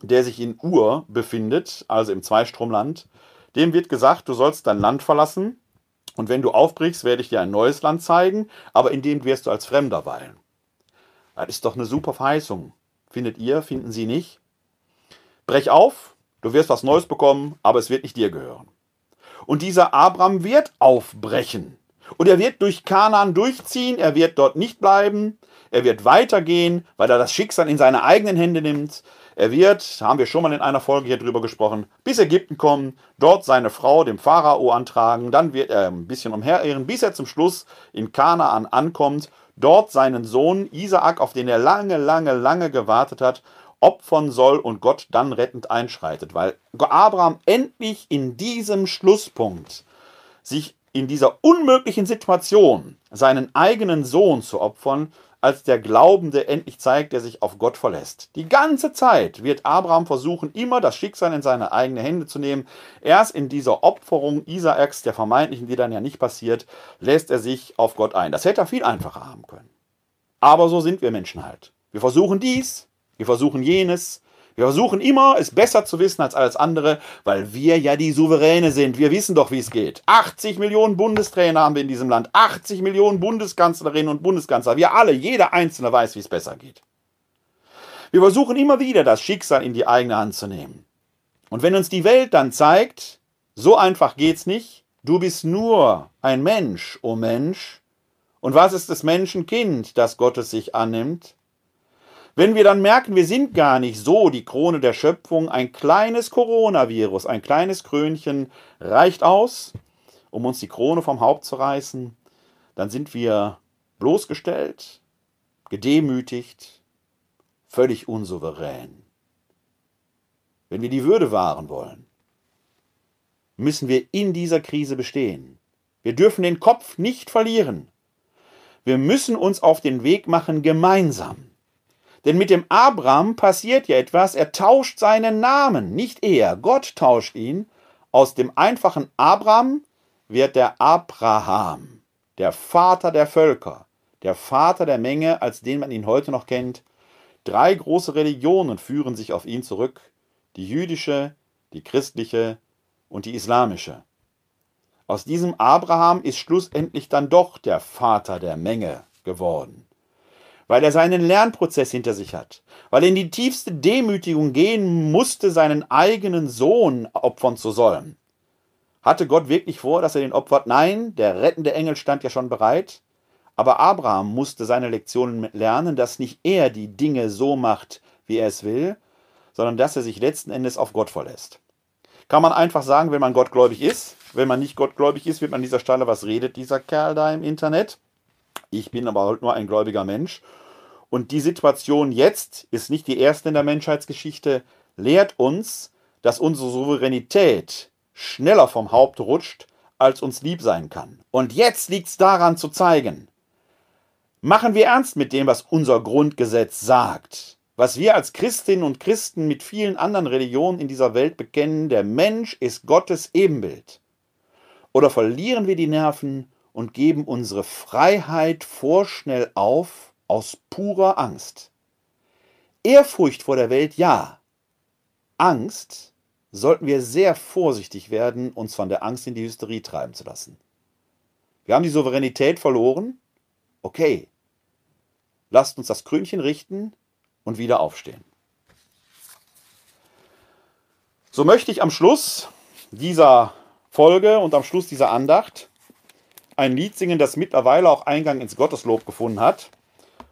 der sich in Ur befindet, also im Zweistromland, dem wird gesagt, du sollst dein Land verlassen und wenn du aufbrichst, werde ich dir ein neues Land zeigen, aber in dem wirst du als Fremder weilen. Das ist doch eine super Verheißung. Findet ihr, finden sie nicht? Brech auf, du wirst was Neues bekommen, aber es wird nicht dir gehören. Und dieser Abraham wird aufbrechen. Und er wird durch Kanaan durchziehen, er wird dort nicht bleiben, er wird weitergehen, weil er das Schicksal in seine eigenen Hände nimmt. Er wird, haben wir schon mal in einer Folge hier drüber gesprochen, bis Ägypten kommen, dort seine Frau dem Pharao antragen, dann wird er ein bisschen umherirren, bis er zum Schluss in Kanaan ankommt, dort seinen Sohn Isaak, auf den er lange, lange, lange gewartet hat, opfern soll und Gott dann rettend einschreitet, weil Abraham endlich in diesem Schlusspunkt sich in dieser unmöglichen Situation seinen eigenen Sohn zu opfern, als der Glaubende endlich zeigt, der sich auf Gott verlässt. Die ganze Zeit wird Abraham versuchen, immer das Schicksal in seine eigenen Hände zu nehmen. Erst in dieser Opferung Isaaks, der vermeintlichen, die dann ja nicht passiert, lässt er sich auf Gott ein. Das hätte er viel einfacher haben können. Aber so sind wir Menschen halt. Wir versuchen dies, wir versuchen jenes, Wir versuchen immer, es besser zu wissen als alles andere, weil wir ja die Souveräne sind. Wir wissen doch, wie es geht. 80 Millionen Bundestrainer haben wir in diesem Land. 80 Millionen Bundeskanzlerinnen und Bundeskanzler. Wir alle, jeder Einzelne weiß, wie es besser geht. Wir versuchen immer wieder, das Schicksal in die eigene Hand zu nehmen. Und wenn uns die Welt dann zeigt, so einfach geht's nicht, du bist nur ein Mensch, o oh Mensch, und was ist das Menschenkind, das Gottes sich annimmt? Wenn wir dann merken, wir sind gar nicht so die Krone der Schöpfung, ein kleines Coronavirus, ein kleines Krönchen reicht aus, um uns die Krone vom Haupt zu reißen, dann sind wir bloßgestellt, gedemütigt, völlig unsouverän. Wenn wir die Würde wahren wollen, müssen wir in dieser Krise bestehen. Wir dürfen den Kopf nicht verlieren. Wir müssen uns auf den Weg machen gemeinsam. Denn mit dem Abraham passiert ja etwas, er tauscht seinen Namen, nicht er, Gott tauscht ihn. Aus dem einfachen Abraham wird der Abraham, der Vater der Völker, der Vater der Menge, als den man ihn heute noch kennt. Drei große Religionen führen sich auf ihn zurück, die jüdische, die christliche und die islamische. Aus diesem Abraham ist schlussendlich dann doch der Vater der Menge geworden weil er seinen Lernprozess hinter sich hat, weil er in die tiefste Demütigung gehen musste, seinen eigenen Sohn opfern zu sollen. Hatte Gott wirklich vor, dass er den opfert? Nein, der rettende Engel stand ja schon bereit. Aber Abraham musste seine Lektionen lernen, dass nicht er die Dinge so macht, wie er es will, sondern dass er sich letzten Endes auf Gott verlässt. Kann man einfach sagen, wenn man gottgläubig ist. Wenn man nicht gottgläubig ist, wird man an dieser Stelle, was redet dieser Kerl da im Internet? Ich bin aber halt nur ein gläubiger Mensch und die Situation jetzt ist nicht die erste in der Menschheitsgeschichte, lehrt uns, dass unsere Souveränität schneller vom Haupt rutscht, als uns lieb sein kann. Und jetzt liegt es daran zu zeigen, machen wir ernst mit dem, was unser Grundgesetz sagt, was wir als Christinnen und Christen mit vielen anderen Religionen in dieser Welt bekennen, der Mensch ist Gottes Ebenbild. Oder verlieren wir die Nerven und geben unsere Freiheit vorschnell auf, aus purer Angst. Ehrfurcht vor der Welt ja. Angst sollten wir sehr vorsichtig werden, uns von der Angst in die Hysterie treiben zu lassen. Wir haben die Souveränität verloren. Okay. Lasst uns das Krönchen richten und wieder aufstehen. So möchte ich am Schluss dieser Folge und am Schluss dieser Andacht ein Lied singen, das mittlerweile auch Eingang ins Gotteslob gefunden hat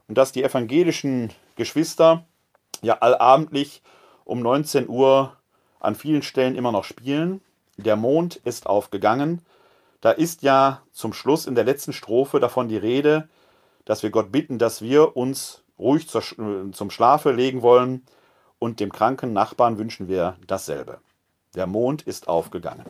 und dass die evangelischen Geschwister ja allabendlich um 19 Uhr an vielen Stellen immer noch spielen. Der Mond ist aufgegangen. Da ist ja zum Schluss in der letzten Strophe davon die Rede, dass wir Gott bitten, dass wir uns ruhig zum Schlafe legen wollen und dem kranken Nachbarn wünschen wir dasselbe. Der Mond ist aufgegangen.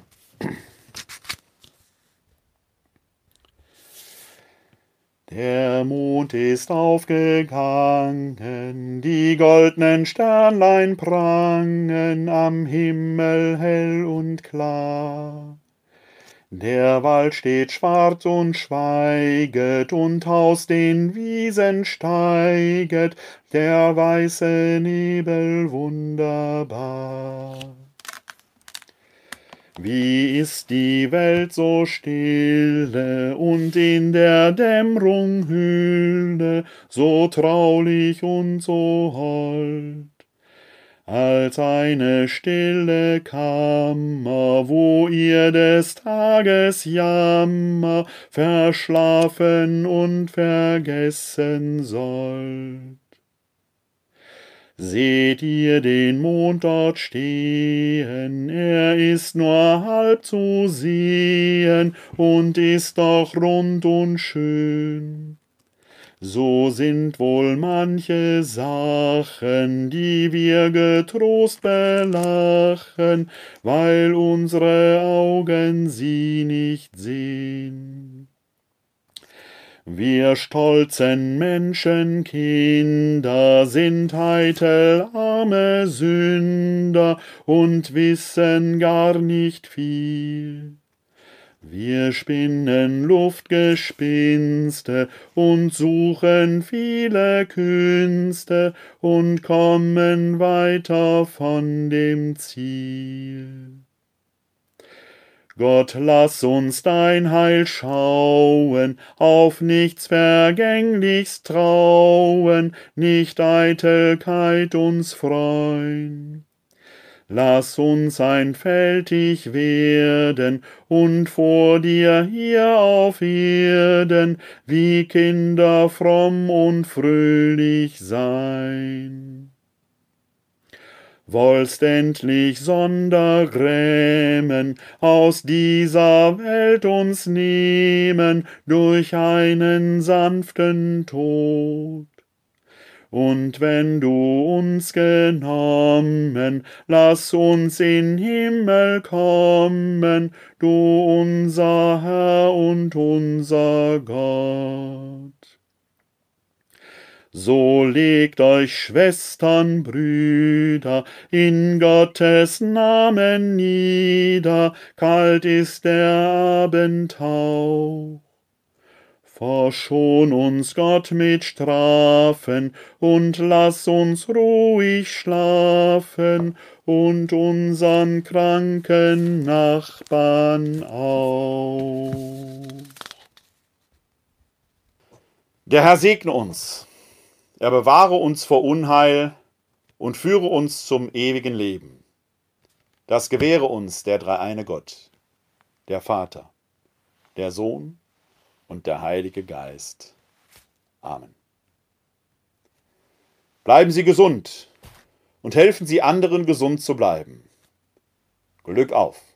Der Mond ist aufgegangen, die goldnen Sternlein prangen am Himmel hell und klar. Der Wald steht schwarz und schweiget, und aus den Wiesen steiget der weiße Nebel wunderbar. Wie ist die Welt so stille und in der Dämmerung Hülle so traulich und so hold, als eine stille Kammer, wo ihr des Tages Jammer verschlafen und vergessen sollt. Seht ihr den Mond dort stehen, er ist nur halb zu sehen und ist doch rund und schön. So sind wohl manche Sachen, die wir getrost belachen, weil unsere Augen sie nicht sehen. Wir stolzen Menschenkinder sind heitel arme Sünder und wissen gar nicht viel. Wir spinnen Luftgespinste und suchen viele Künste und kommen weiter von dem Ziel. Gott, lass uns dein Heil schauen, auf nichts Vergänglichs trauen, nicht Eitelkeit uns freuen. Lass uns einfältig werden und vor dir hier auf Erden wie Kinder fromm und fröhlich sein. Wollst endlich Sondergrämen aus dieser Welt uns nehmen durch einen sanften Tod und wenn du uns genommen, lass uns in Himmel kommen, du unser Herr und unser Gott. So legt euch Schwestern, Brüder, in Gottes Namen nieder, kalt ist der Abendhauch. Verschon uns Gott mit Strafen und lass uns ruhig schlafen und unseren kranken Nachbarn auch. Der Herr segne uns, er bewahre uns vor Unheil und führe uns zum ewigen Leben. Das gewähre uns der dreieine Gott, der Vater, der Sohn und der Heilige Geist. Amen. Bleiben Sie gesund und helfen Sie anderen gesund zu bleiben. Glück auf!